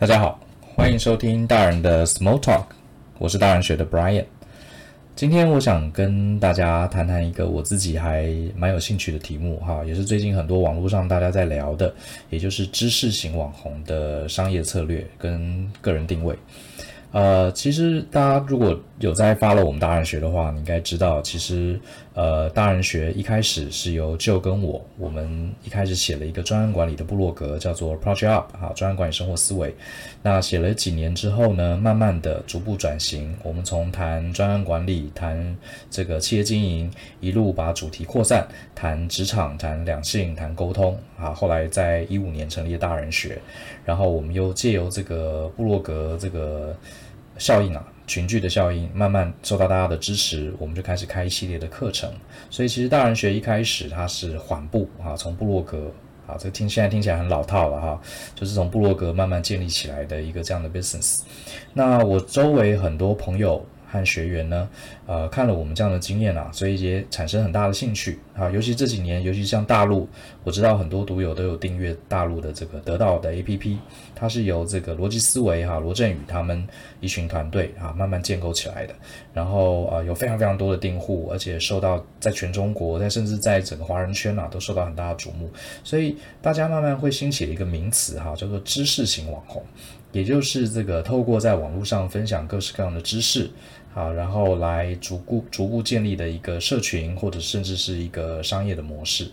大家好，欢迎收听大人的 Small Talk，我是大人学的 Brian。今天我想跟大家谈谈一个我自己还蛮有兴趣的题目哈，也是最近很多网络上大家在聊的，也就是知识型网红的商业策略跟个人定位。呃，其实大家如果有在发了我们大人学的话，你应该知道，其实呃，大人学一开始是由 Joe 跟我，我们一开始写了一个专案管理的部落格，叫做 Project Up 哈，专案管理生活思维。那写了几年之后呢，慢慢的逐步转型，我们从谈专案管理，谈这个企业经营，一路把主题扩散，谈职场，谈两性，谈沟通啊。后来在一五年成立了大人学，然后我们又借由这个部落格这个。效应啊，群聚的效应，慢慢受到大家的支持，我们就开始开一系列的课程。所以其实大人学一开始它是缓步啊，从部落格啊，这听现在听起来很老套了哈，就是从部落格慢慢建立起来的一个这样的 business。那我周围很多朋友。和学员呢，呃，看了我们这样的经验啊，所以也产生很大的兴趣啊。尤其这几年，尤其像大陆，我知道很多读友都有订阅大陆的这个得到的 APP，它是由这个逻辑思维哈、罗振宇他们一群团队啊慢慢建构起来的。然后啊，有非常非常多的订户，而且受到在全中国，在甚至在整个华人圈啊，都受到很大的瞩目。所以大家慢慢会兴起了一个名词哈、叫做知识型网红。也就是这个透过在网络上分享各式各样的知识，好，然后来逐步逐步建立的一个社群，或者甚至是一个商业的模式。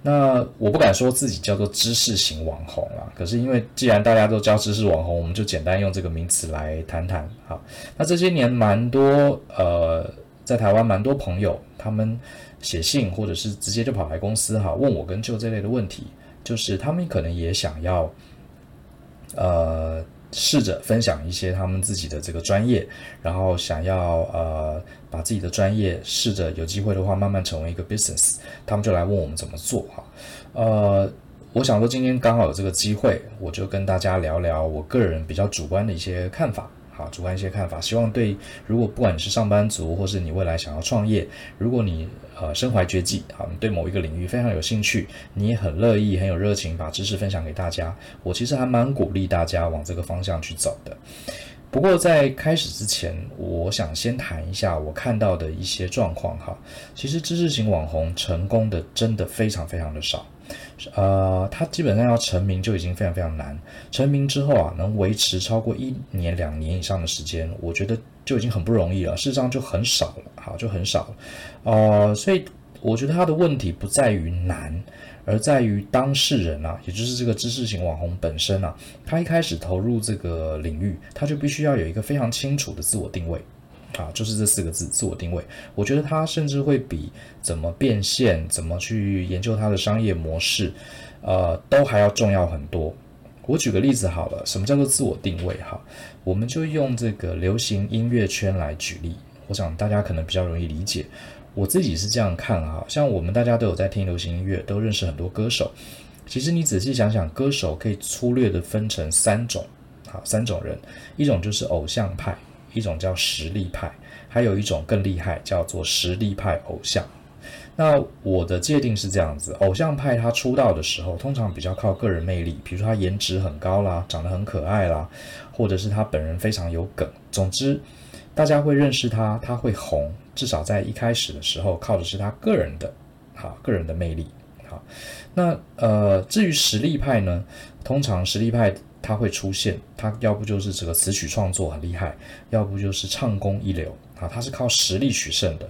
那我不敢说自己叫做知识型网红啊，可是因为既然大家都叫知识网红，我们就简单用这个名词来谈谈。好，那这些年蛮多呃，在台湾蛮多朋友，他们写信或者是直接就跑来公司哈，问我跟就这类的问题，就是他们可能也想要。呃，试着分享一些他们自己的这个专业，然后想要呃把自己的专业试着有机会的话慢慢成为一个 business，他们就来问我们怎么做哈。呃，我想说今天刚好有这个机会，我就跟大家聊聊我个人比较主观的一些看法。啊，主观一些看法，希望对，如果不管你是上班族，或是你未来想要创业，如果你呃身怀绝技，好，你对某一个领域非常有兴趣，你也很乐意、很有热情把知识分享给大家，我其实还蛮鼓励大家往这个方向去走的。不过在开始之前，我想先谈一下我看到的一些状况哈。其实知识型网红成功的真的非常非常的少。呃，他基本上要成名就已经非常非常难。成名之后啊，能维持超过一年、两年以上的时间，我觉得就已经很不容易了。事实上就很少了，好，就很少了。呃，所以我觉得他的问题不在于难，而在于当事人啊，也就是这个知识型网红本身啊，他一开始投入这个领域，他就必须要有一个非常清楚的自我定位。啊，就是这四个字，自我定位。我觉得它甚至会比怎么变现、怎么去研究它的商业模式，呃，都还要重要很多。我举个例子好了，什么叫做自我定位？哈，我们就用这个流行音乐圈来举例，我想大家可能比较容易理解。我自己是这样看哈，像我们大家都有在听流行音乐，都认识很多歌手。其实你仔细想想，歌手可以粗略的分成三种，好，三种人，一种就是偶像派。一种叫实力派，还有一种更厉害，叫做实力派偶像。那我的界定是这样子：偶像派他出道的时候，通常比较靠个人魅力，比如说他颜值很高啦，长得很可爱啦，或者是他本人非常有梗。总之，大家会认识他，他会红。至少在一开始的时候，靠的是他个人的，好，个人的魅力。好，那呃，至于实力派呢，通常实力派。他会出现，他要不就是这个词曲创作很厉害，要不就是唱功一流啊，他是靠实力取胜的。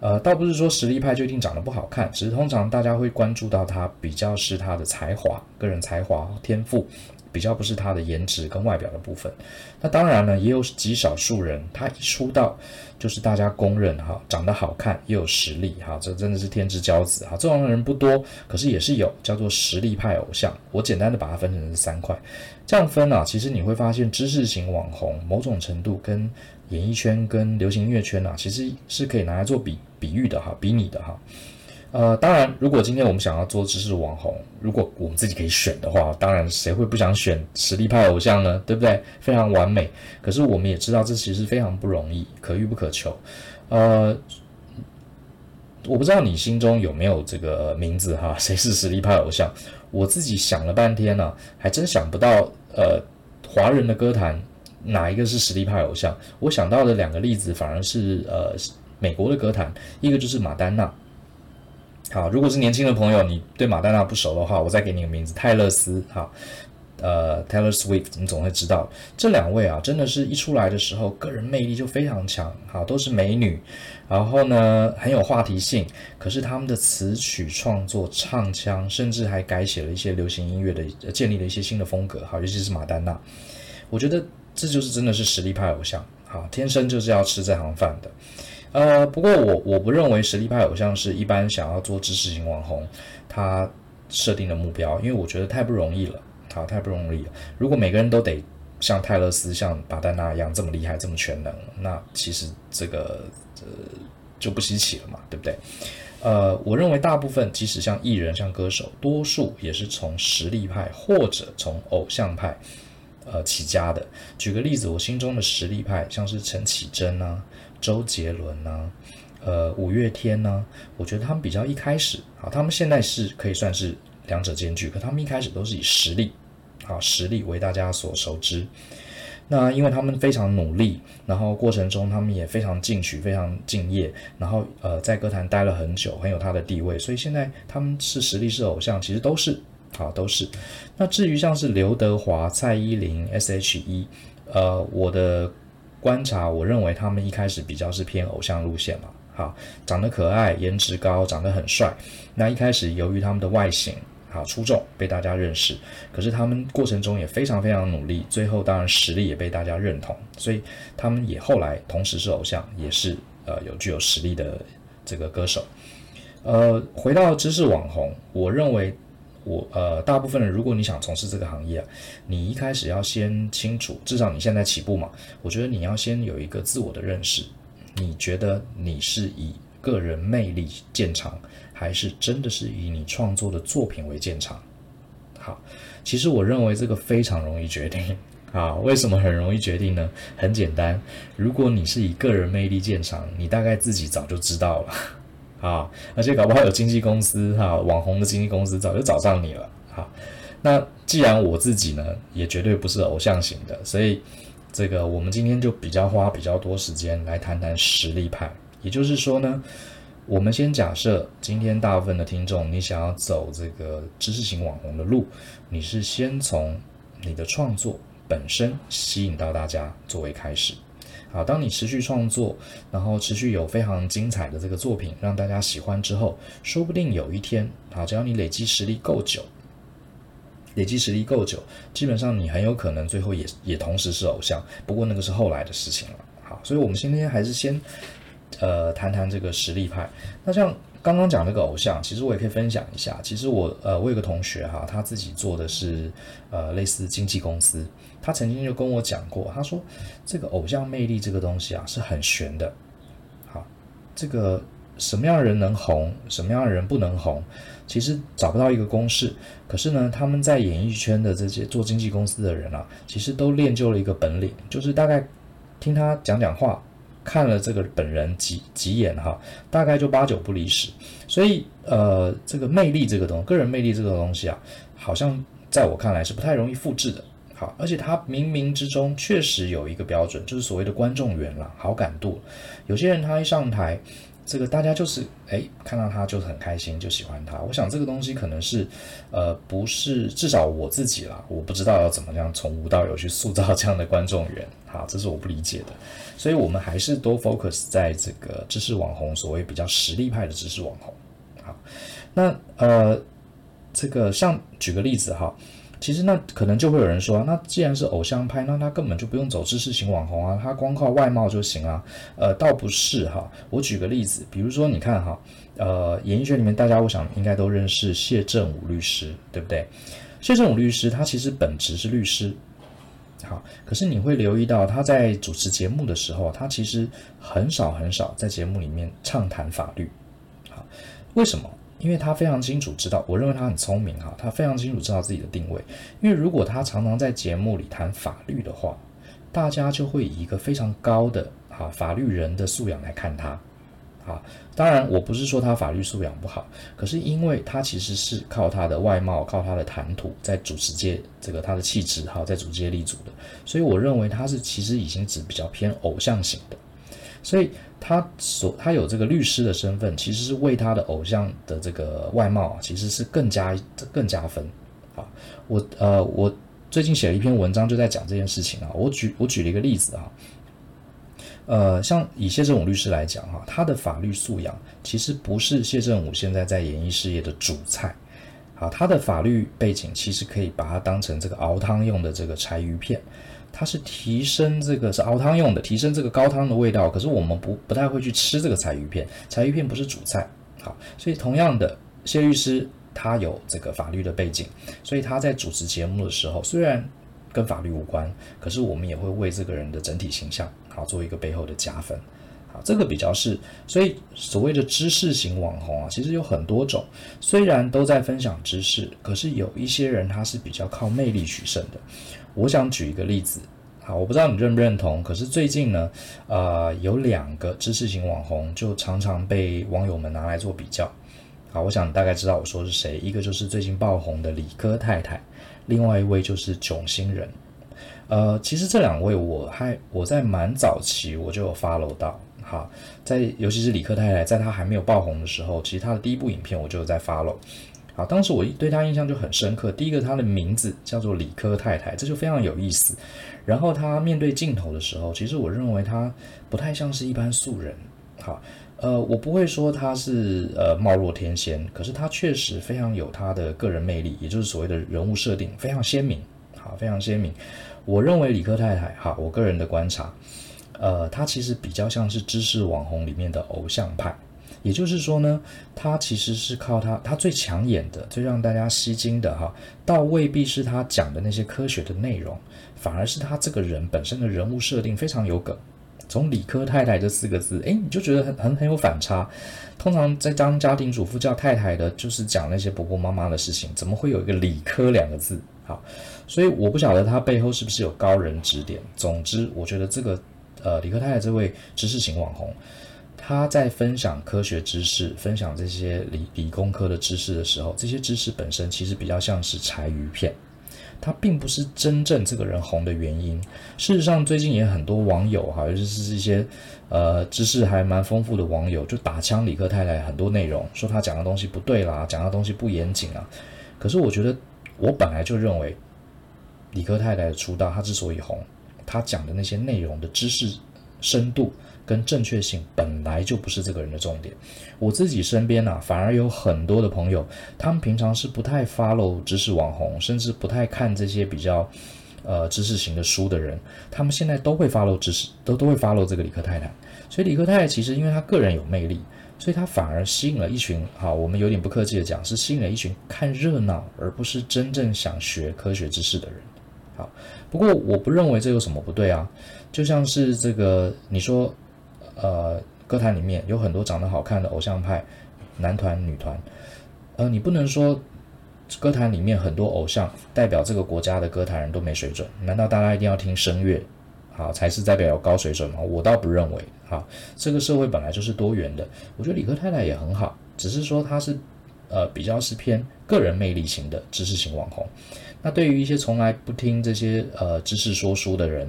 呃，倒不是说实力派就一定长得不好看，只是通常大家会关注到他比较是他的才华、个人才华、天赋。比较不是他的颜值跟外表的部分，那当然呢，也有极少数人，他一出道就是大家公认哈，长得好看又有实力哈，这真的是天之骄子哈。这种人不多，可是也是有，叫做实力派偶像。我简单的把它分成三块，这样分啊，其实你会发现知识型网红某种程度跟演艺圈跟流行音乐圈啊，其实是可以拿来做比比喻的哈，比拟的哈。呃，当然，如果今天我们想要做知识网红，如果我们自己可以选的话，当然谁会不想选实力派偶像呢？对不对？非常完美。可是我们也知道，这其实非常不容易，可遇不可求。呃，我不知道你心中有没有这个名字哈？谁是实力派偶像？我自己想了半天呢，还真想不到。呃，华人的歌坛哪一个是实力派偶像？我想到的两个例子反而是呃美国的歌坛，一个就是马丹娜。好，如果是年轻的朋友，你对马丹娜不熟的话，我再给你个名字，泰勒斯。好。呃，Taylor Swift，你总会知道这两位啊，真的是一出来的时候，个人魅力就非常强，好，都是美女，然后呢很有话题性，可是他们的词曲创作、唱腔，甚至还改写了一些流行音乐的，建立了一些新的风格，好，尤其是马丹娜，我觉得这就是真的是实力派偶像，好，天生就是要吃这行饭的，呃，不过我我不认为实力派偶像是一般想要做知识型网红他设定的目标，因为我觉得太不容易了。好，太不容易了。如果每个人都得像泰勒斯、像巴丹娜一样这么厉害、这么全能，那其实这个呃就不稀奇了嘛，对不对？呃，我认为大部分即使像艺人、像歌手，多数也是从实力派或者从偶像派呃起家的。举个例子，我心中的实力派像是陈绮贞啊、周杰伦啊、呃五月天啊，我觉得他们比较一开始啊，他们现在是可以算是。两者兼具，可他们一开始都是以实力，啊，实力为大家所熟知。那因为他们非常努力，然后过程中他们也非常进取、非常敬业，然后呃，在歌坛待了很久，很有他的地位。所以现在他们是实力是偶像，其实都是，好，都是。那至于像是刘德华、蔡依林、S.H.E，呃，我的观察，我认为他们一开始比较是偏偶像路线嘛，好，长得可爱，颜值高，长得很帅。那一开始由于他们的外形。好出众，被大家认识。可是他们过程中也非常非常努力，最后当然实力也被大家认同，所以他们也后来同时是偶像，也是呃有具有实力的这个歌手。呃，回到知识网红，我认为我呃大部分人，如果你想从事这个行业啊，你一开始要先清楚，至少你现在起步嘛，我觉得你要先有一个自我的认识。你觉得你是以个人魅力见长，还是真的是以你创作的作品为见长？好，其实我认为这个非常容易决定 啊。为什么很容易决定呢？很简单，如果你是以个人魅力见长，你大概自己早就知道了啊。而且搞不好有经纪公司哈、网红的经纪公司早就找上你了。哈，那既然我自己呢，也绝对不是偶像型的，所以这个我们今天就比较花比较多时间来谈谈实力派。也就是说呢。我们先假设今天大部分的听众，你想要走这个知识型网红的路，你是先从你的创作本身吸引到大家作为开始。好，当你持续创作，然后持续有非常精彩的这个作品让大家喜欢之后，说不定有一天，啊，只要你累积实力够久，累积实力够久，基本上你很有可能最后也也同时是偶像。不过那个是后来的事情了。好，所以我们今天还是先。呃，谈谈这个实力派。那像刚刚讲那个偶像，其实我也可以分享一下。其实我呃，我有个同学哈，他自己做的是呃类似经纪公司。他曾经就跟我讲过，他说这个偶像魅力这个东西啊是很玄的。好，这个什么样的人能红，什么样的人不能红，其实找不到一个公式。可是呢，他们在演艺圈的这些做经纪公司的人啊，其实都练就了一个本领，就是大概听他讲讲话。看了这个本人几几眼哈，大概就八九不离十。所以呃，这个魅力这个东，个人魅力这个东西啊，好像在我看来是不太容易复制的。好，而且他冥冥之中确实有一个标准，就是所谓的观众缘啦，好感度。有些人他一上台。这个大家就是哎，看到他就很开心，就喜欢他。我想这个东西可能是，呃，不是至少我自己啦，我不知道要怎么样从无到有去塑造这样的观众缘，好，这是我不理解的。所以我们还是多 focus 在这个知识网红，所谓比较实力派的知识网红。好，那呃，这个像举个例子哈。其实那可能就会有人说，那既然是偶像派，那他根本就不用走知识型网红啊，他光靠外貌就行啊。呃，倒不是哈。我举个例子，比如说你看哈，呃，演艺圈里面大家我想应该都认识谢振武律师，对不对？谢振武律师他其实本职是律师，好，可是你会留意到他在主持节目的时候，他其实很少很少在节目里面畅谈法律，好，为什么？因为他非常清楚知道，我认为他很聪明哈，他非常清楚知道自己的定位。因为如果他常常在节目里谈法律的话，大家就会以一个非常高的哈法律人的素养来看他，啊。当然，我不是说他法律素养不好，可是因为他其实是靠他的外貌、靠他的谈吐，在主持界这个他的气质哈，在主持界立足的，所以我认为他是其实已经只比较偏偶像型的，所以他所他有这个律师的身份，其实是为他的偶像的这个外貌啊，其实是更加更加分啊。我呃，我最近写了一篇文章，就在讲这件事情啊。我举我举了一个例子啊。呃，像以谢振武律师来讲哈，他的法律素养其实不是谢振武现在在演艺事业的主菜，啊，他的法律背景其实可以把它当成这个熬汤用的这个柴鱼片，它是提升这个是熬汤用的，提升这个高汤的味道。可是我们不不太会去吃这个柴鱼片，柴鱼片不是主菜，好，所以同样的，谢律师他有这个法律的背景，所以他在主持节目的时候，虽然跟法律无关，可是我们也会为这个人的整体形象。好，做一个背后的加分，好，这个比较是，所以所谓的知识型网红啊，其实有很多种，虽然都在分享知识，可是有一些人他是比较靠魅力取胜的。我想举一个例子，好，我不知道你认不认同，可是最近呢，呃，有两个知识型网红就常常被网友们拿来做比较。好，我想大概知道我说是谁，一个就是最近爆红的理科太太，另外一位就是囧星人。呃，其实这两位我还我在蛮早期我就有 follow 到，好，在尤其是理科太太，在她还没有爆红的时候，其实她的第一部影片我就有在 follow，啊，当时我对她印象就很深刻。第一个，她的名字叫做理科太太，这就非常有意思。然后她面对镜头的时候，其实我认为她不太像是一般素人，好，呃，我不会说她是呃貌若天仙，可是她确实非常有她的个人魅力，也就是所谓的人物设定非常鲜明，好，非常鲜明。我认为理科太太哈，我个人的观察，呃，她其实比较像是知识网红里面的偶像派，也就是说呢，他其实是靠他他最抢眼的、最让大家吸睛的哈，倒未必是他讲的那些科学的内容，反而是他这个人本身的人物设定非常有梗。从理科太太这四个字，诶，你就觉得很很很有反差。通常在当家庭主妇叫太太的，就是讲那些婆婆妈妈的事情，怎么会有一个理科两个字？好。所以我不晓得他背后是不是有高人指点。总之，我觉得这个呃理科太太这位知识型网红，他在分享科学知识、分享这些理理工科的知识的时候，这些知识本身其实比较像是柴鱼片，它并不是真正这个人红的原因。事实上，最近也很多网友哈，尤其是一些呃知识还蛮丰富的网友，就打枪理科太太很多内容，说他讲的东西不对啦，讲的东西不严谨啊。可是我觉得，我本来就认为。理科太太的出道，她之所以红，她讲的那些内容的知识深度跟正确性本来就不是这个人的重点。我自己身边啊，反而有很多的朋友，他们平常是不太 follow 知识网红，甚至不太看这些比较呃知识型的书的人，他们现在都会 follow 知识，都都会 follow 这个理科太太。所以理科太太其实因为她个人有魅力，所以她反而吸引了一群，好，我们有点不客气的讲，是吸引了一群看热闹而不是真正想学科学知识的人。好，不过我不认为这有什么不对啊，就像是这个你说，呃，歌坛里面有很多长得好看的偶像派男团、女团，呃，你不能说歌坛里面很多偶像代表这个国家的歌坛人都没水准，难道大家一定要听声乐，好才是代表有高水准吗？我倒不认为，好，这个社会本来就是多元的，我觉得理科太太也很好，只是说她是呃比较是偏个人魅力型的知识型网红。那对于一些从来不听这些呃知识说书的人，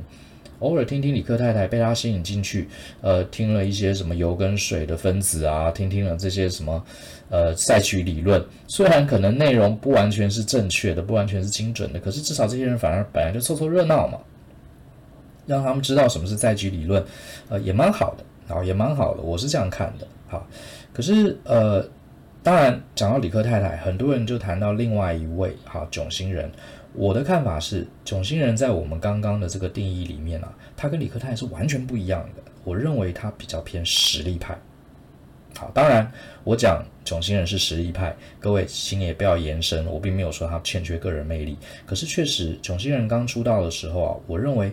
偶尔听听李克太太被他吸引进去，呃，听了一些什么油跟水的分子啊，听听了这些什么呃赛局理论，虽然可能内容不完全是正确的，不完全是精准的，可是至少这些人反而本来就凑凑热闹嘛，让他们知道什么是赛局理论，呃，也蛮好的，然后也蛮好的，我是这样看的，好，可是呃。当然，讲到李克太太，很多人就谈到另外一位哈囧星人。我的看法是，囧星人在我们刚刚的这个定义里面啊，他跟理科太是完全不一样的。我认为他比较偏实力派。好，当然我讲囧星人是实力派，各位请也不要延伸，我并没有说他欠缺个人魅力。可是确实，囧星人刚出道的时候啊，我认为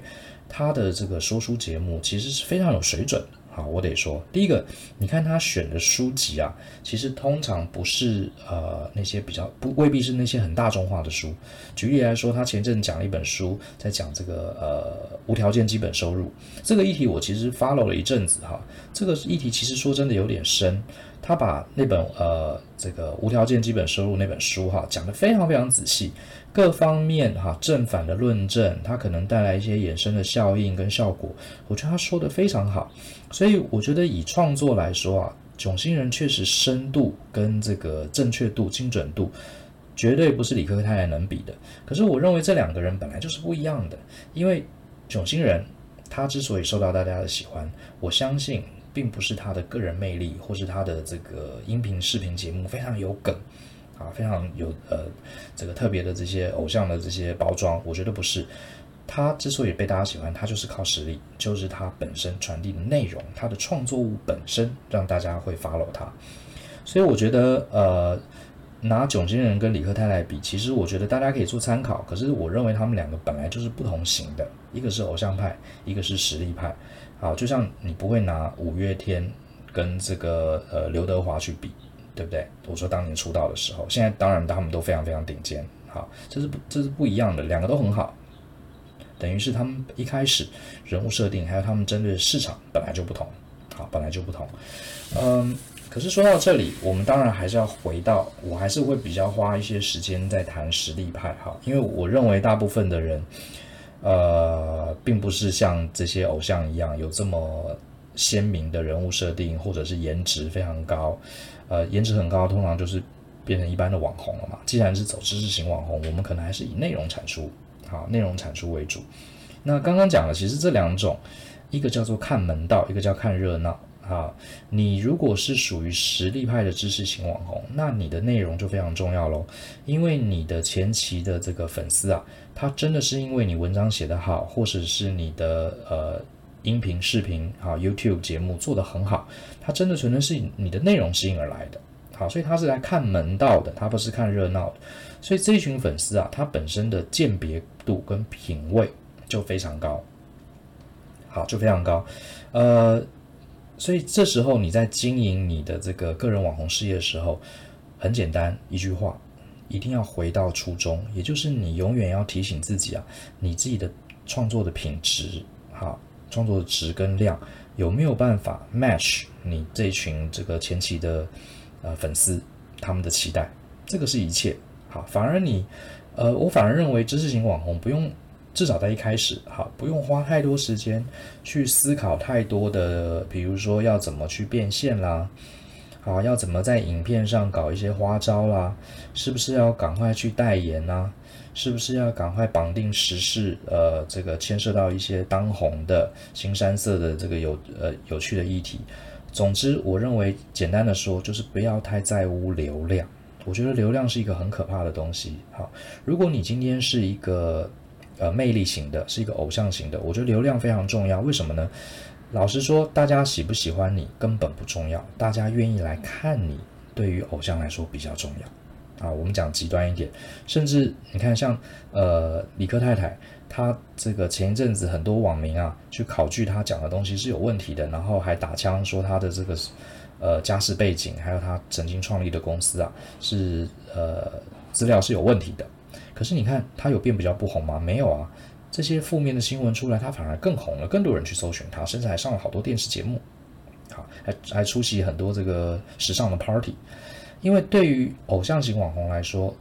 他的这个说书节目其实是非常有水准。啊，我得说，第一个，你看他选的书籍啊，其实通常不是呃那些比较不未必是那些很大众化的书。举例来说，他前阵讲了一本书，在讲这个呃无条件基本收入这个议题，我其实 follow 了一阵子哈。这个议题其实说真的有点深，他把那本呃这个无条件基本收入那本书哈讲得非常非常仔细。各方面哈正反的论证，它可能带来一些衍生的效应跟效果，我觉得他说的非常好，所以我觉得以创作来说啊，囧星人确实深度跟这个正确度、精准度，绝对不是理科太太能比的。可是我认为这两个人本来就是不一样的，因为囧星人他之所以受到大家的喜欢，我相信并不是他的个人魅力，或是他的这个音频视频节目非常有梗。啊，非常有呃，这个特别的这些偶像的这些包装，我觉得不是。他之所以被大家喜欢，他就是靠实力，就是他本身传递的内容，他的创作物本身让大家会 follow 他。所以我觉得，呃，拿囧星人跟李克太太比，其实我觉得大家可以做参考。可是我认为他们两个本来就是不同型的，一个是偶像派，一个是实力派。好，就像你不会拿五月天跟这个呃刘德华去比。对不对？我说当年出道的时候，现在当然他们都非常非常顶尖，好，这是不这是不一样的，两个都很好，等于是他们一开始人物设定还有他们针对的市场本来就不同，好，本来就不同，嗯，可是说到这里，我们当然还是要回到，我还是会比较花一些时间在谈实力派，哈，因为我认为大部分的人，呃，并不是像这些偶像一样有这么鲜明的人物设定，或者是颜值非常高。呃，颜值很高，通常就是变成一般的网红了嘛。既然是走知识型网红，我们可能还是以内容产出，好，内容产出为主。那刚刚讲了，其实这两种，一个叫做看门道，一个叫看热闹。啊，你如果是属于实力派的知识型网红，那你的内容就非常重要喽，因为你的前期的这个粉丝啊，他真的是因为你文章写得好，或者是你的呃。音频、视频，啊，YouTube 节目做得很好，它真的纯粹是你的内容吸引而来的，好，所以他是来看门道的，他不是看热闹的，所以这一群粉丝啊，他本身的鉴别度跟品味就非常高，好，就非常高，呃，所以这时候你在经营你的这个个人网红事业的时候，很简单一句话，一定要回到初衷，也就是你永远要提醒自己啊，你自己的创作的品质，好。创作的质跟量有没有办法 match 你这一群这个前期的呃粉丝他们的期待？这个是一切好。反而你呃，我反而认为知识型网红不用至少在一开始好，不用花太多时间去思考太多的，比如说要怎么去变现啦，啊，要怎么在影片上搞一些花招啦，是不是要赶快去代言呐？是不是要赶快绑定时事？呃，这个牵涉到一些当红的新山色的这个有呃有趣的议题。总之，我认为简单的说，就是不要太在乎流量。我觉得流量是一个很可怕的东西。好，如果你今天是一个呃魅力型的，是一个偶像型的，我觉得流量非常重要。为什么呢？老实说，大家喜不喜欢你根本不重要，大家愿意来看你，对于偶像来说比较重要。啊，我们讲极端一点，甚至你看像呃李克太太，她这个前一阵子很多网民啊去考据她讲的东西是有问题的，然后还打枪说她的这个呃家世背景，还有她曾经创立的公司啊是呃资料是有问题的。可是你看她有变比较不红吗？没有啊，这些负面的新闻出来，他反而更红了，更多人去搜寻他，甚至还上了好多电视节目，好，还还出席很多这个时尚的 party。因为对于偶像型网红来说，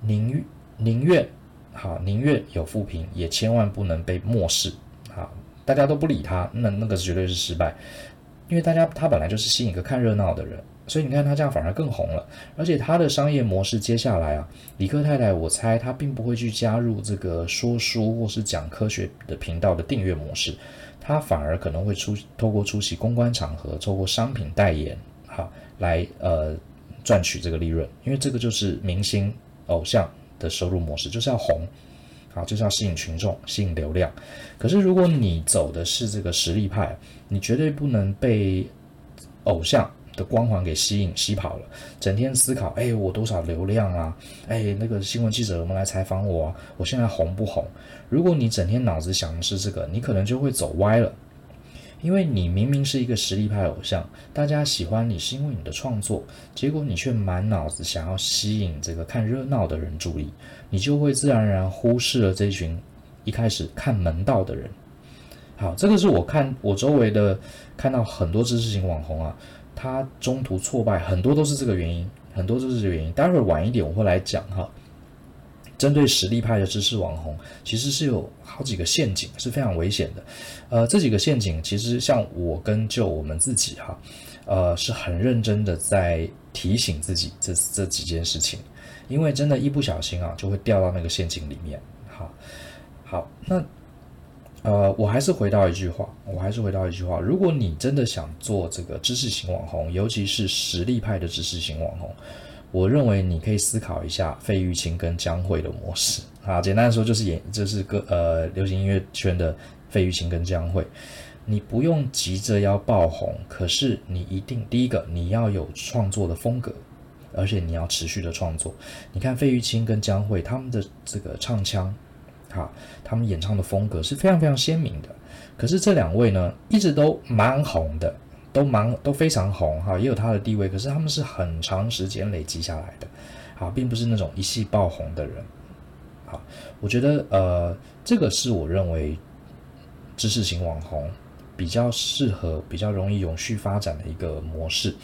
宁宁愿好宁愿有负评，也千万不能被漠视。好，大家都不理他，那那个绝对是失败。因为大家他本来就是吸引一个看热闹的人，所以你看他这样反而更红了。而且他的商业模式接下来啊，李克太太，我猜他并不会去加入这个说书或是讲科学的频道的订阅模式，他反而可能会出透过出席公关场合，透过商品代言，好来呃。赚取这个利润，因为这个就是明星偶像的收入模式，就是要红，好，就是要吸引群众、吸引流量。可是如果你走的是这个实力派，你绝对不能被偶像的光环给吸引、吸跑了。整天思考，哎，我多少流量啊？哎，那个新闻记者有没有来采访我啊？我现在红不红？如果你整天脑子想的是这个，你可能就会走歪了。因为你明明是一个实力派偶像，大家喜欢你是因为你的创作，结果你却满脑子想要吸引这个看热闹的人注意，你就会自然而然忽视了这群一开始看门道的人。好，这个是我看我周围的看到很多知识型网红啊，他中途挫败，很多都是这个原因，很多都是这个原因。待会儿晚一点我会来讲哈。针对实力派的知识网红，其实是有好几个陷阱，是非常危险的。呃，这几个陷阱，其实像我跟就我们自己哈，呃，是很认真的在提醒自己这这几件事情，因为真的，一不小心啊，就会掉到那个陷阱里面。好，好，那呃，我还是回到一句话，我还是回到一句话，如果你真的想做这个知识型网红，尤其是实力派的知识型网红。我认为你可以思考一下费玉清跟江蕙的模式啊，简单的说就是演，就是歌呃流行音乐圈的费玉清跟江蕙，你不用急着要爆红，可是你一定第一个你要有创作的风格，而且你要持续的创作。你看费玉清跟江蕙他们的这个唱腔，哈，他们演唱的风格是非常非常鲜明的，可是这两位呢一直都蛮红的。都蛮都非常红哈，也有他的地位，可是他们是很长时间累积下来的，好，并不是那种一夕爆红的人，好，我觉得呃，这个是我认为知识型网红比较适合、比较容易永续发展的一个模式。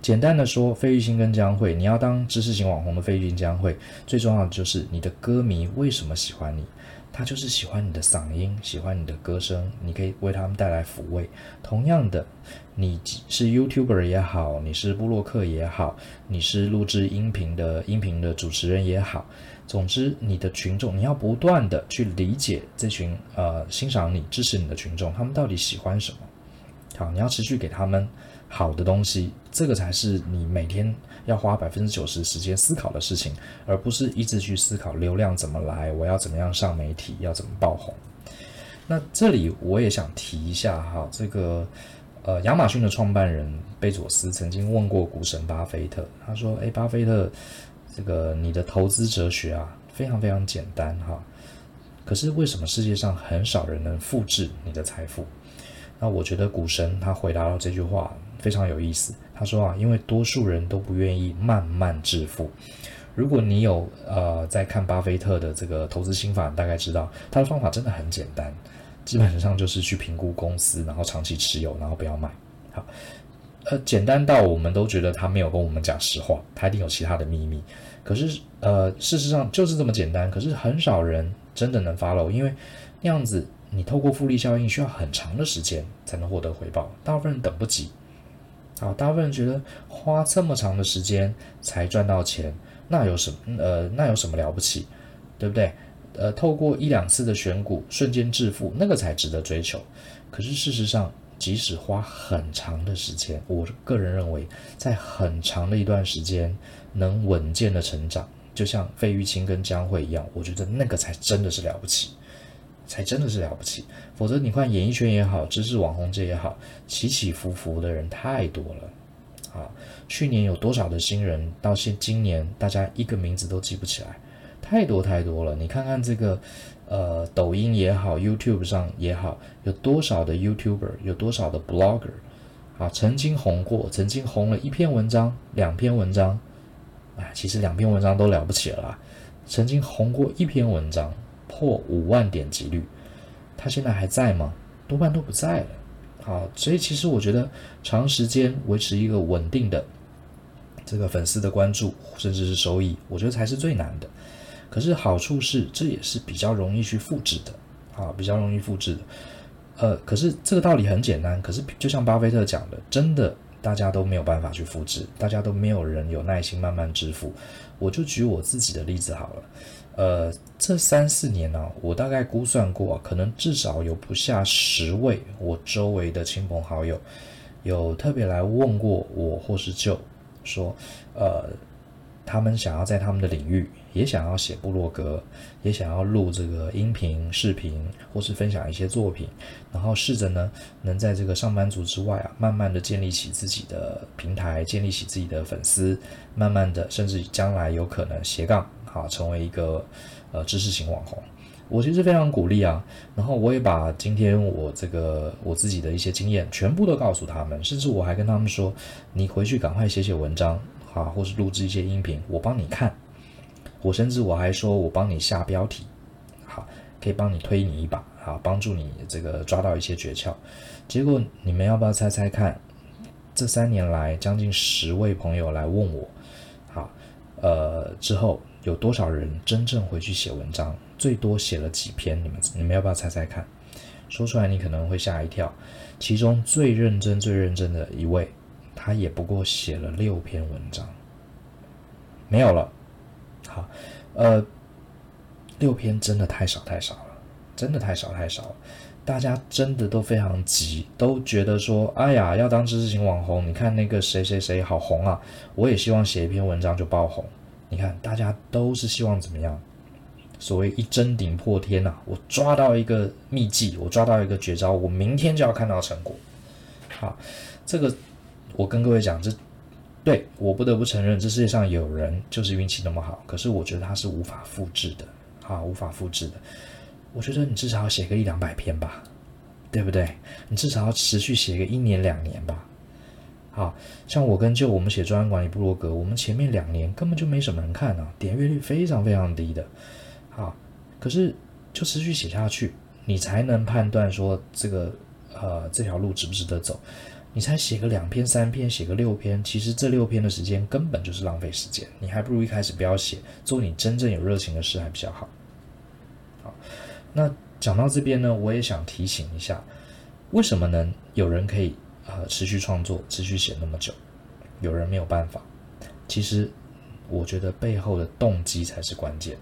简单的说，费玉清跟江蕙，你要当知识型网红的费玉清、江蕙，最重要的就是你的歌迷为什么喜欢你。他就是喜欢你的嗓音，喜欢你的歌声，你可以为他们带来抚慰。同样的，你是 YouTuber 也好，你是部落客也好，你是录制音频的音频的主持人也好，总之，你的群众你要不断的去理解这群呃欣赏你、支持你的群众，他们到底喜欢什么。好，你要持续给他们好的东西，这个才是你每天要花百分之九十时间思考的事情，而不是一直去思考流量怎么来，我要怎么样上媒体，要怎么爆红。那这里我也想提一下哈，这个呃，亚马逊的创办人贝佐斯曾经问过股神巴菲特，他说：“诶，巴菲特，这个你的投资哲学啊，非常非常简单哈，可是为什么世界上很少人能复制你的财富？”那我觉得股神他回答了这句话非常有意思。他说啊，因为多数人都不愿意慢慢致富。如果你有呃在看巴菲特的这个投资心法，大概知道他的方法真的很简单，基本上就是去评估公司，然后长期持有，然后不要卖。好，呃，简单到我们都觉得他没有跟我们讲实话，他一定有其他的秘密。可是呃，事实上就是这么简单。可是很少人真的能 follow，因为那样子。你透过复利效应需要很长的时间才能获得回报，大部分人等不及。啊，大部分人觉得花这么长的时间才赚到钱，那有什么？呃，那有什么了不起？对不对？呃，透过一两次的选股瞬间致富，那个才值得追求。可是事实上，即使花很长的时间，我个人认为，在很长的一段时间能稳健的成长，就像费玉清跟江蕙一样，我觉得那个才真的是了不起。才真的是了不起，否则你看演艺圈也好，知识网红界也好，起起伏伏的人太多了，啊，去年有多少的新人，到现今年大家一个名字都记不起来，太多太多了。你看看这个，呃，抖音也好，YouTube 上也好，有多少的 YouTuber，有多少的 Blogger，啊，曾经红过，曾经红了一篇文章、两篇文章，哎，其实两篇文章都了不起了，曾经红过一篇文章。破五万点击率，他现在还在吗？多半都不在了。好，所以其实我觉得长时间维持一个稳定的这个粉丝的关注，甚至是收益，我觉得才是最难的。可是好处是，这也是比较容易去复制的啊，比较容易复制的。呃，可是这个道理很简单，可是就像巴菲特讲的，真的大家都没有办法去复制，大家都没有人有耐心慢慢致富。我就举我自己的例子好了。呃，这三四年呢、我大概估算过，可能至少有不下十位我周围的亲朋好友，有特别来问过我或是就说，呃，他们想要在他们的领域也想要写部落格，也想要录这个音频、视频，或是分享一些作品，然后试着呢，能在这个上班族之外啊，慢慢的建立起自己的平台，建立起自己的粉丝，慢慢的，甚至将来有可能斜杠。啊，成为一个呃知识型网红，我其实非常鼓励啊。然后我也把今天我这个我自己的一些经验全部都告诉他们，甚至我还跟他们说，你回去赶快写写文章啊，或是录制一些音频，我帮你看。我甚至我还说我帮你下标题，好，可以帮你推你一把，好，帮助你这个抓到一些诀窍。结果你们要不要猜猜看？这三年来，将近十位朋友来问我，好，呃，之后有多少人真正回去写文章？最多写了几篇？你们你们要不要猜猜看？说出来你可能会吓一跳。其中最认真、最认真的一位，他也不过写了六篇文章，没有了。好，呃，六篇真的太少太少了，真的太少太少了。大家真的都非常急，都觉得说，哎呀，要当知识型网红，你看那个谁谁谁好红啊，我也希望写一篇文章就爆红。你看，大家都是希望怎么样？所谓一针顶破天呐、我抓到一个秘技，我抓到一个绝招，我明天就要看到成果。好，这个我跟各位讲，这对我不得不承认，这世界上有人就是运气那么好，可是我觉得他是无法复制的，啊，无法复制的。我觉得你至少要写个一两百篇吧，对不对？你至少要持续写个一年两年吧。啊，像我跟就我们写专案管理部落格，我们前面两年根本就没什么人看啊，点阅率非常非常低的。好，可是就持续写下去，你才能判断说这个呃这条路值不值得走。你才写个两篇三篇，写个六篇，其实这六篇的时间根本就是浪费时间，你还不如一开始不要写，做你真正有热情的事还比较好。好。那讲到这边呢，我也想提醒一下，为什么能有人可以呃持续创作、持续写那么久，有人没有办法？其实我觉得背后的动机才是关键。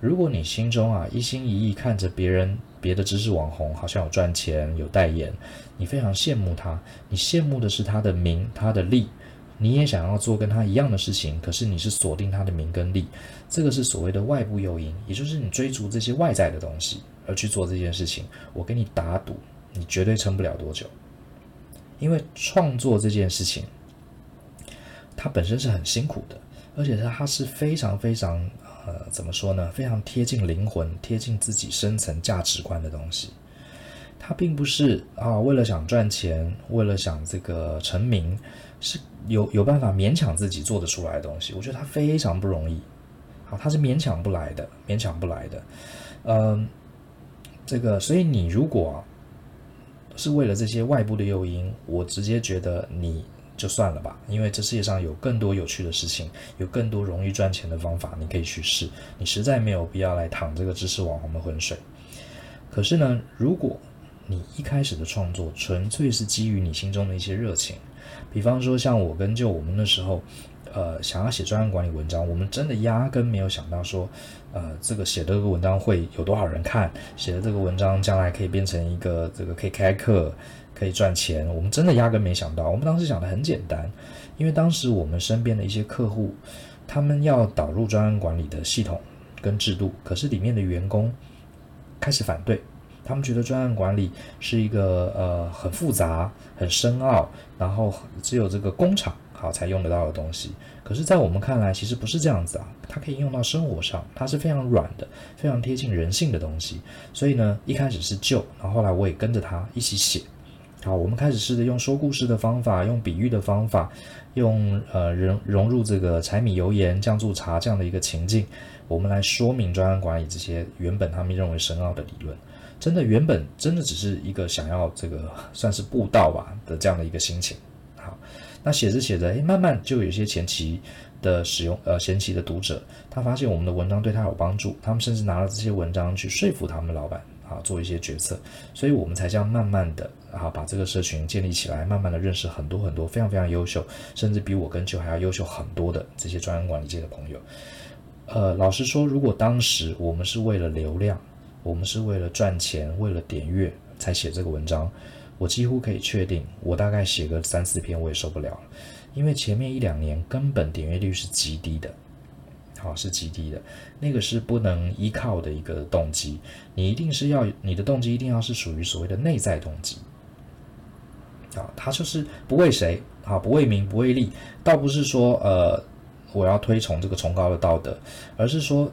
如果你心中啊一心一意看着别人别的知识网红好像有赚钱、有代言，你非常羡慕他，你羡慕的是他的名、他的利。你也想要做跟他一样的事情，可是你是锁定他的名跟利，这个是所谓的外部诱因，也就是你追逐这些外在的东西而去做这件事情。我给你打赌，你绝对撑不了多久，因为创作这件事情，它本身是很辛苦的，而且它它是非常非常呃怎么说呢？非常贴近灵魂、贴近自己深层价值观的东西。它并不是啊，为了想赚钱，为了想这个成名。是有有办法勉强自己做得出来的东西，我觉得它非常不容易。好，它是勉强不来的，勉强不来的。嗯，这个，所以你如果是为了这些外部的诱因，我直接觉得你就算了吧，因为这世界上有更多有趣的事情，有更多容易赚钱的方法，你可以去试。你实在没有必要来淌这个知识网红的浑水。可是呢，如果你一开始的创作纯粹是基于你心中的一些热情，比方说，像我跟就我们那时候，呃，想要写专案管理文章，我们真的压根没有想到说，呃，这个写的这个文章会有多少人看，写的这个文章将来可以变成一个这个可以开课、可以赚钱，我们真的压根没想到。我们当时想的很简单，因为当时我们身边的一些客户，他们要导入专案管理的系统跟制度，可是里面的员工开始反对。他们觉得专案管理是一个呃很复杂、很深奥，然后只有这个工厂才用得到的东西。可是，在我们看来，其实不是这样子啊，它可以用到生活上，它是非常软的、非常贴近人性的东西。所以呢，一开始是旧，然后后来我也跟着他一起写。好，我们开始试着用说故事的方法，用比喻的方法，用呃融融入这个柴米油盐酱醋茶这样的一个情境，我们来说明专案管理这些原本他们认为深奥的理论。真的原本真的只是一个想要这个 算是布道吧的这样的一个心情。那写着写着，哎，慢慢就有些前期的使用，呃，前期的读者，他发现我们的文章对他有帮助，他们甚至拿了这些文章去说服他们的老板，啊，做一些决策，所以我们才这样慢慢的，啊，把这个社群建立起来，慢慢的认识很多很多非常非常优秀，甚至比我跟就还要优秀很多的这些专案管理界的朋友。呃，老实说，如果当时我们是为了流量，我们是为了赚钱，为了点阅才写这个文章。我几乎可以确定，我大概写个三四篇我也受不了了，因为前面一两年根本点阅率是极低的，好，是极低的，那个是不能依靠的一个动机。你一定是要你的动机一定要是属于所谓的内在动机，啊，他就是不为谁，啊，不为名不为利，倒不是说呃我要推崇这个崇高的道德，而是说。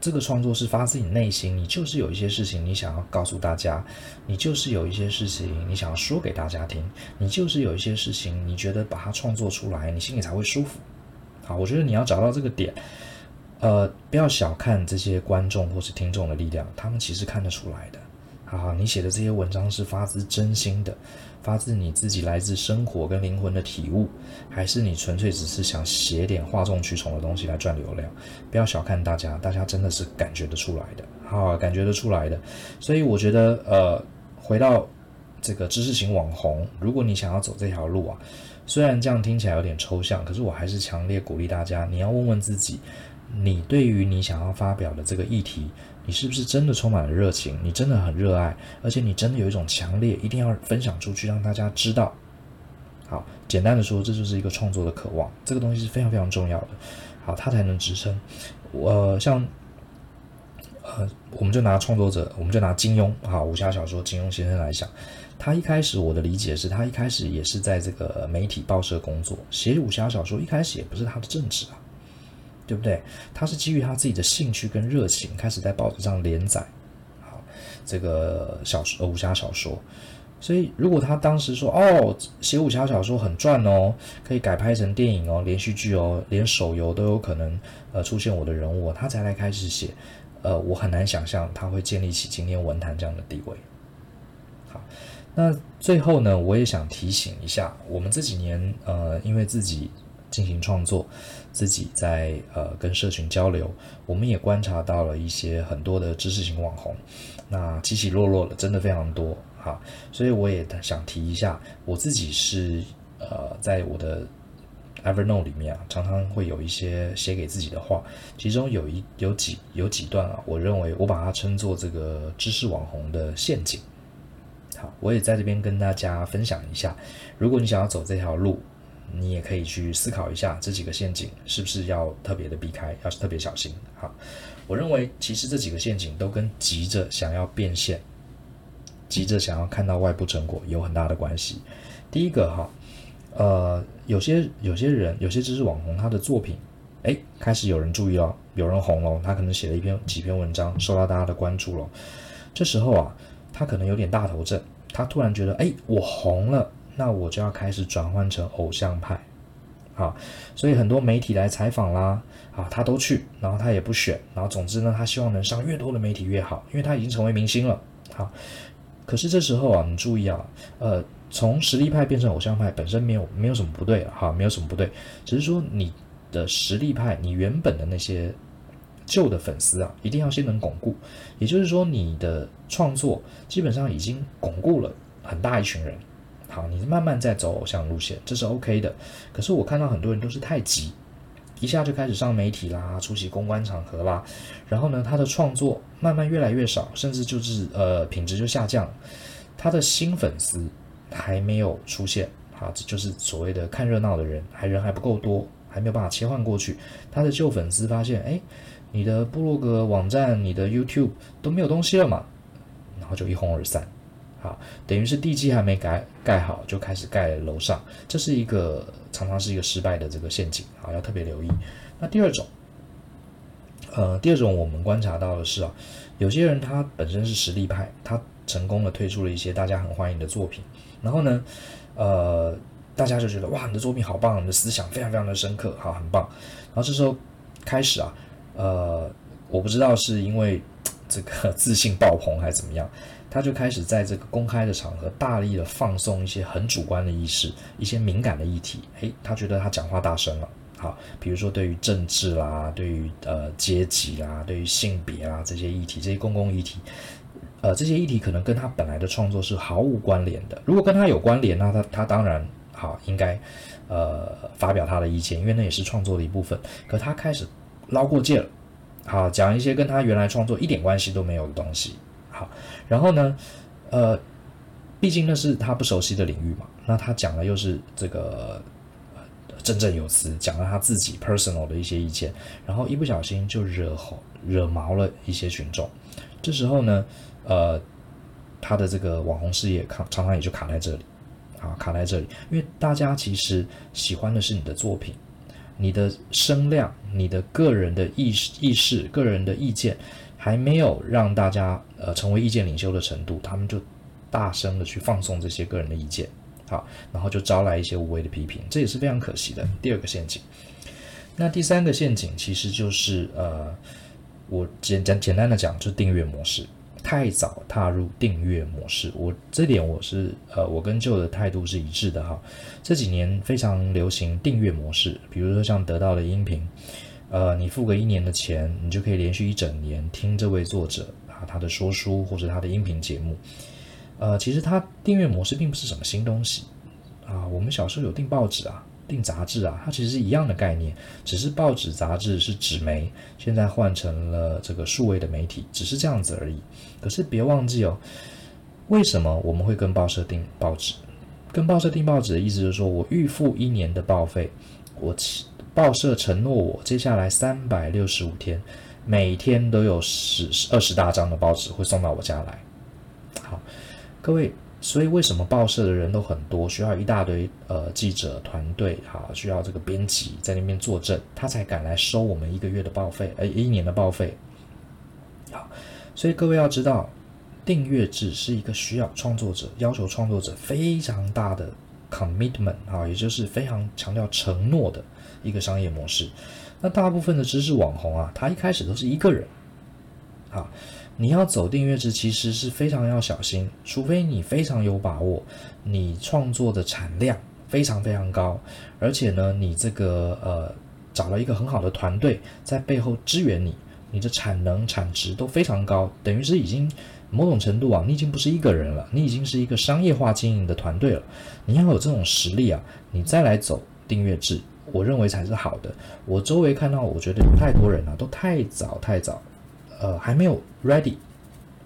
这个创作是发自你内心，你就是有一些事情你想要告诉大家，你就是有一些事情你想要说给大家听，你就是有一些事情你觉得把它创作出来，你心里才会舒服。好，我觉得你要找到这个点，呃，不要小看这些观众或是听众的力量，他们其实看得出来的。好好，你写的这些文章是发自真心的，发自你自己来自生活跟灵魂的体悟，还是你纯粹只是想写点哗众取宠的东西来赚流量？不要小看大家，大家真的是感觉得出来的，好，感觉得出来的。所以我觉得，呃，回到这个知识型网红，如果你想要走这条路啊，虽然这样听起来有点抽象，可是我还是强烈鼓励大家，你要问问自己，你对于你想要发表的这个议题。你是不是真的充满了热情？你真的很热爱，而且你真的有一种强烈，一定要分享出去，让大家知道。好，简单的说，这就是一个创作的渴望，这个东西是非常非常重要的。好，它才能支撑。我、呃、像，呃，我们就拿创作者，我们就拿金庸，好，武侠小说金庸先生来讲，他一开始我的理解是他一开始也是在这个媒体报社工作，写武侠小说一开始也不是他的正职啊。对不对？他是基于他自己的兴趣跟热情，开始在报纸上连载，好，这个小说，武侠小说。所以，如果他当时说，哦，写武侠小说很赚哦，可以改拍成电影哦，连续剧哦，连手游都有可能呃出现我的人物，他才来开始写。呃，我很难想象他会建立起今天文坛这样的地位。好，那最后呢，我也想提醒一下，我们这几年呃，因为自己。进行创作，自己在呃跟社群交流，我们也观察到了一些很多的知识型网红，那起起落落的真的非常多哈，所以我也想提一下，我自己是呃在我的 Evernote 里面啊，常常会有一些写给自己的话，其中有一有几有几段啊，我认为我把它称作这个知识网红的陷阱，好，我也在这边跟大家分享一下，如果你想要走这条路。你也可以去思考一下这几个陷阱是不是要特别的避开，要是特别小心。好，我认为其实这几个陷阱都跟急着想要变现、急着想要看到外部成果有很大的关系。第一个哈，呃，有些有些人有些知识网红，他的作品，哎，开始有人注意了，有人红了，他可能写了一篇几篇文章，受到大家的关注了。这时候啊，他可能有点大头症，他突然觉得，哎，我红了。那我就要开始转换成偶像派，好，所以很多媒体来采访啦，啊，他都去，然后他也不选，然后总之呢，他希望能上越多的媒体越好，因为他已经成为明星了，好，可是这时候啊，你注意啊，呃，从实力派变成偶像派本身没有没有什么不对哈，没有什么不对，只是说你的实力派，你原本的那些旧的粉丝啊，一定要先能巩固，也就是说，你的创作基本上已经巩固了很大一群人。好，你慢慢在走偶像路线，这是 OK 的。可是我看到很多人都是太急，一下就开始上媒体啦，出席公关场合啦，然后呢，他的创作慢慢越来越少，甚至就是呃品质就下降，他的新粉丝还没有出现，好，这就是所谓的看热闹的人还人还不够多，还没有办法切换过去。他的旧粉丝发现，哎，你的部落格网站、你的 YouTube 都没有东西了嘛，然后就一哄而散。啊，等于是地基还没盖盖好，就开始盖楼上，这是一个常常是一个失败的这个陷阱啊，要特别留意。那第二种，呃，第二种我们观察到的是啊，有些人他本身是实力派，他成功的推出了一些大家很欢迎的作品，然后呢，呃，大家就觉得哇，你的作品好棒，你的思想非常非常的深刻，好，很棒。然后这时候开始啊，呃，我不知道是因为 这个自信爆棚还是怎么样。他就开始在这个公开的场合大力的放送一些很主观的意识，一些敏感的议题。诶，他觉得他讲话大声了。好，比如说对于政治啦，对于呃阶级啦，对于性别啦这些议题，这些公共议题，呃，这些议题可能跟他本来的创作是毫无关联的。如果跟他有关联，那他他当然好应该呃发表他的意见，因为那也是创作的一部分。可他开始捞过界了，好，讲一些跟他原来创作一点关系都没有的东西。好，然后呢，呃，毕竟那是他不熟悉的领域嘛，那他讲的又是这个振振有词，讲了他自己 personal 的一些意见，然后一不小心就惹火惹毛了一些群众，这时候呢，呃，他的这个网红事业卡常常也就卡在这里，啊，卡在这里，因为大家其实喜欢的是你的作品，你的声量、你的个人的意识、意识、个人的意见还没有让大家呃成为意见领袖的程度，他们就大声的去放送这些个人的意见，好，然后就招来一些无谓的批评，这也是非常可惜的。第二个陷阱，那第三个陷阱其实就是呃，我简简简单的讲，就是订阅模式。太早踏入订阅模式，我这点我是呃，我跟 Joe 的态度是一致的哈。这几年非常流行订阅模式，比如说像得到的音频，呃，你付个一年的钱，你就可以连续一整年听这位作者啊他的说书或者他的音频节目。呃，其实他订阅模式并不是什么新东西啊，我们小时候有订报纸啊。订杂志啊，它其实是一样的概念，只是报纸杂志是纸媒，现在换成了这个数位的媒体，只是这样子而已。可是别忘记哦，为什么我们会跟报社订报纸？跟报社订报纸的意思就是说我预付一年的报费，我报社承诺我接下来三百六十五天，每天都有十二十大张的报纸会送到我家来。好，各位。所以为什么报社的人都很多，需要一大堆呃记者团队，哈，需要这个编辑在那边坐镇，他才敢来收我们一个月的报费，呃，一年的报费。好，所以各位要知道，订阅制是一个需要创作者要求创作者非常大的 commitment 啊，也就是非常强调承诺的一个商业模式。那大部分的知识网红啊，他一开始都是一个人，啊。你要走订阅制，其实是非常要小心，除非你非常有把握，你创作的产量非常非常高，而且呢，你这个呃找了一个很好的团队在背后支援你，你的产能产值都非常高，等于是已经某种程度啊，你已经不是一个人了，你已经是一个商业化经营的团队了。你要有这种实力啊，你再来走订阅制，我认为才是好的。我周围看到，我觉得有太多人啊，都太早太早。呃，还没有 ready，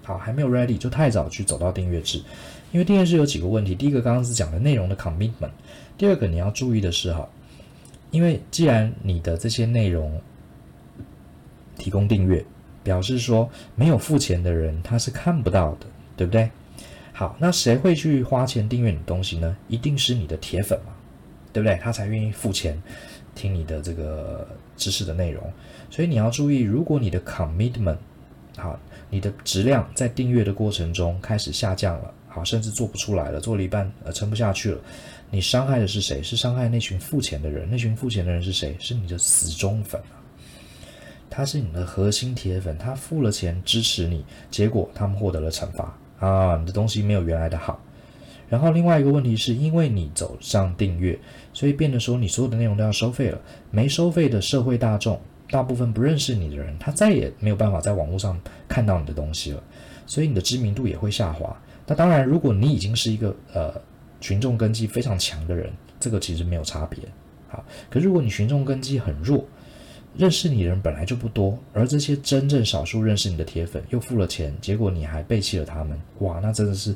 好，还没有 ready 就太早去走到订阅制，因为订阅制有几个问题。第一个刚刚是讲的内容的 commitment，第二个你要注意的是哈，因为既然你的这些内容提供订阅，表示说没有付钱的人他是看不到的，对不对？好，那谁会去花钱订阅你东西呢？一定是你的铁粉嘛，对不对？他才愿意付钱听你的这个知识的内容。所以你要注意，如果你的 commitment 好，你的质量在订阅的过程中开始下降了，好，甚至做不出来了，做了一半呃撑不下去了，你伤害的是谁？是伤害那群付钱的人。那群付钱的人是谁？是你的死忠粉啊，他是你的核心铁粉，他付了钱支持你，结果他们获得了惩罚啊，你的东西没有原来的好。然后另外一个问题是因为你走上订阅，所以变得说你所有的内容都要收费了，没收费的社会大众。大部分不认识你的人，他再也没有办法在网络上看到你的东西了，所以你的知名度也会下滑。那当然，如果你已经是一个呃群众根基非常强的人，这个其实没有差别。好，可如果你群众根基很弱，认识你的人本来就不多，而这些真正少数认识你的铁粉又付了钱，结果你还背弃了他们，哇，那真的是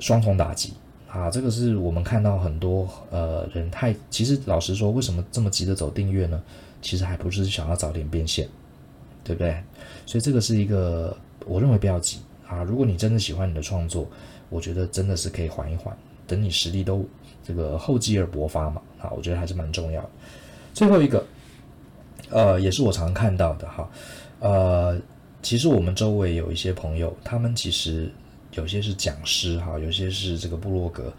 双重打击啊！这个是我们看到很多呃人太，其实老实说，为什么这么急着走订阅呢？其实还不是想要早点变现，对不对？所以这个是一个我认为不要急啊。如果你真的喜欢你的创作，我觉得真的是可以缓一缓，等你实力都这个厚积而薄发嘛。啊，我觉得还是蛮重要的。最后一个，呃，也是我常看到的哈，呃，其实我们周围有一些朋友，他们其实有些是讲师哈，有些是这个部落格。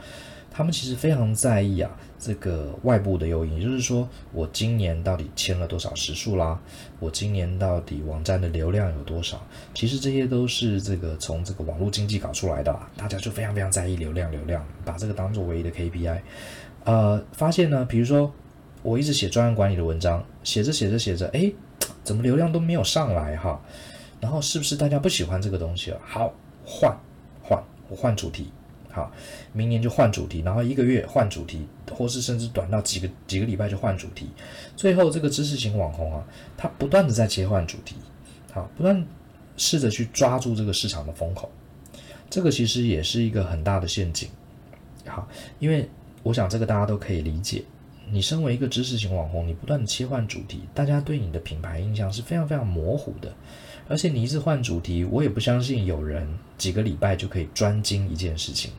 他们其实非常在意啊，这个外部的诱因，也就是说，我今年到底签了多少时数啦？我今年到底网站的流量有多少？其实这些都是这个从这个网络经济搞出来的，大家就非常非常在意流量，流量，把这个当做唯一的 KPI。呃，发现呢，比如说我一直写专案管理的文章，写着写着写着，哎，怎么流量都没有上来哈？然后是不是大家不喜欢这个东西了？好，换，我换主题。好，明年就换主题，然后一个月换主题，或是甚至短到几个几个礼拜就换主题。最后这个知识型网红啊，他不断的在切换主题，好，不断试着去抓住这个市场的风口。这个其实也是一个很大的陷阱。好，因为我想这个大家都可以理解。你身为一个知识型网红，你不断的切换主题，大家对你的品牌印象是非常非常模糊的。而且你一直换主题，我也不相信有人几个礼拜就可以专精一件事情。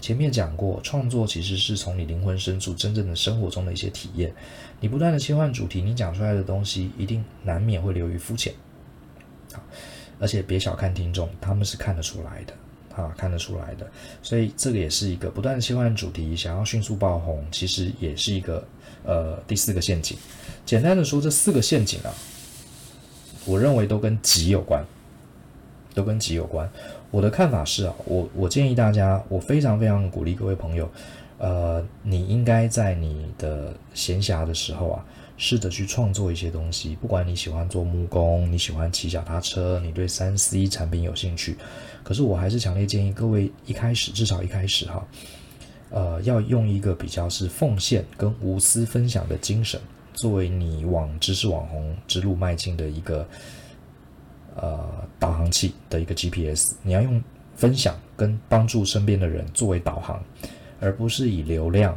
前面讲过，创作其实是从你灵魂深处真正的生活中的一些体验。你不断的切换主题，你讲出来的东西一定难免会流于肤浅。而且别小看听众，他们是看得出来的，啊，看得出来的。所以这个也是一个不断切换主题，想要迅速爆红，其实也是一个呃第四个陷阱。简单的说，这四个陷阱啊，我认为都跟急有关，都跟急有关。我的看法是啊，我我建议大家，我非常非常鼓励各位朋友，呃，你应该在你的闲暇的时候啊。试着去创作一些东西，不管你喜欢做木工，你喜欢骑脚踏车，你对三 C 产品有兴趣，可是我还是强烈建议各位一开始，至少一开始哈，呃，要用一个比较是奉献跟无私分享的精神，作为你往知识网红之路迈进的一个呃导航器的一个 GPS，你要用分享跟帮助身边的人作为导航，而不是以流量、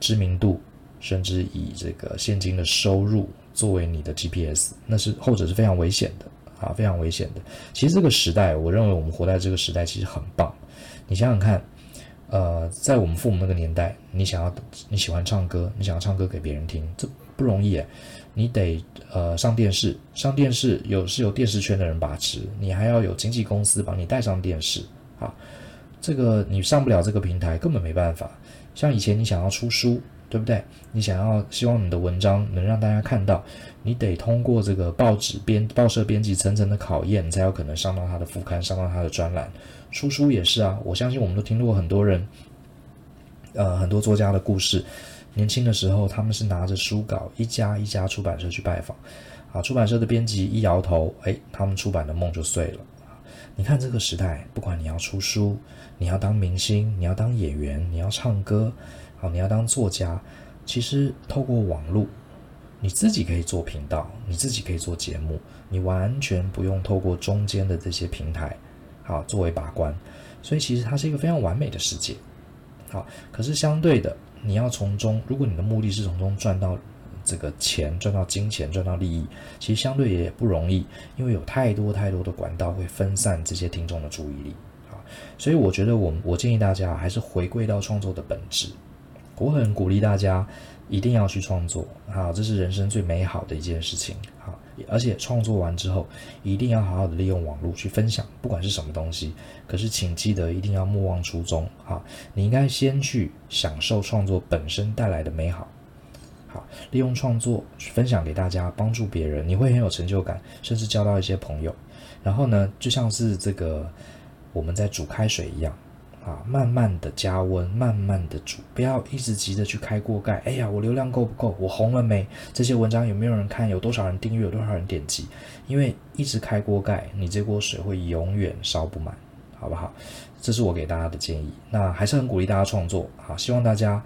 知名度。甚至以这个现金的收入作为你的 GPS，那是后者是非常危险的啊，非常危险的。其实这个时代，我认为我们活在这个时代其实很棒。你想想看，呃，在我们父母那个年代，你想要你喜欢唱歌，你想要唱歌给别人听，这不容易。你得呃上电视，上电视有是由电视圈的人把持，你还要有经纪公司帮你带上电视啊。这个你上不了这个平台，根本没办法。像以前你想要出书。对不对？你想要希望你的文章能让大家看到，你得通过这个报纸编、报社编辑层层的考验，才有可能上到他的副刊，上到他的专栏。出书也是啊，我相信我们都听过很多人，呃，很多作家的故事。年轻的时候，他们是拿着书稿，一家一家出版社去拜访，啊，出版社的编辑一摇头，哎，他们出版的梦就碎了。你看这个时代，不管你要出书，你要当明星，你要当演员，你要唱歌。好，你要当作家，其实透过网络，你自己可以做频道，你自己可以做节目，你完全不用透过中间的这些平台，好作为把关，所以其实它是一个非常完美的世界。好，可是相对的，你要从中，如果你的目的是从中赚到这个钱，赚到金钱，赚到利益，其实相对也不容易，因为有太多太多的管道会分散这些听众的注意力。啊，所以我觉得我我建议大家还是回归到创作的本质。我很鼓励大家一定要去创作，好，这是人生最美好的一件事情，好，而且创作完之后一定要好好的利用网络去分享，不管是什么东西。可是请记得一定要莫忘初衷，好，你应该先去享受创作本身带来的美好，好，利用创作分享给大家，帮助别人，你会很有成就感，甚至交到一些朋友。然后呢，就像是这个我们在煮开水一样。啊，慢慢的加温，慢慢的煮，不要一直急着去开锅盖。哎呀，我流量够不够？我红了没？这些文章有没有人看？有多少人订阅？有多少人点击？因为一直开锅盖，你这锅水会永远烧不满，好不好？这是我给大家的建议。那还是很鼓励大家创作，好，希望大家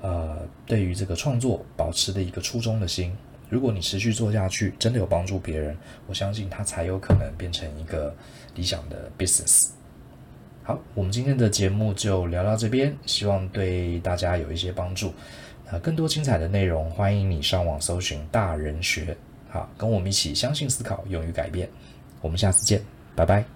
呃，对于这个创作保持的一个初衷的心。如果你持续做下去，真的有帮助别人，我相信它才有可能变成一个理想的 business。好，我们今天的节目就聊到这边，希望对大家有一些帮助。那更多精彩的内容，欢迎你上网搜寻大人学。好，跟我们一起相信、思考、勇于改变。我们下次见，拜拜。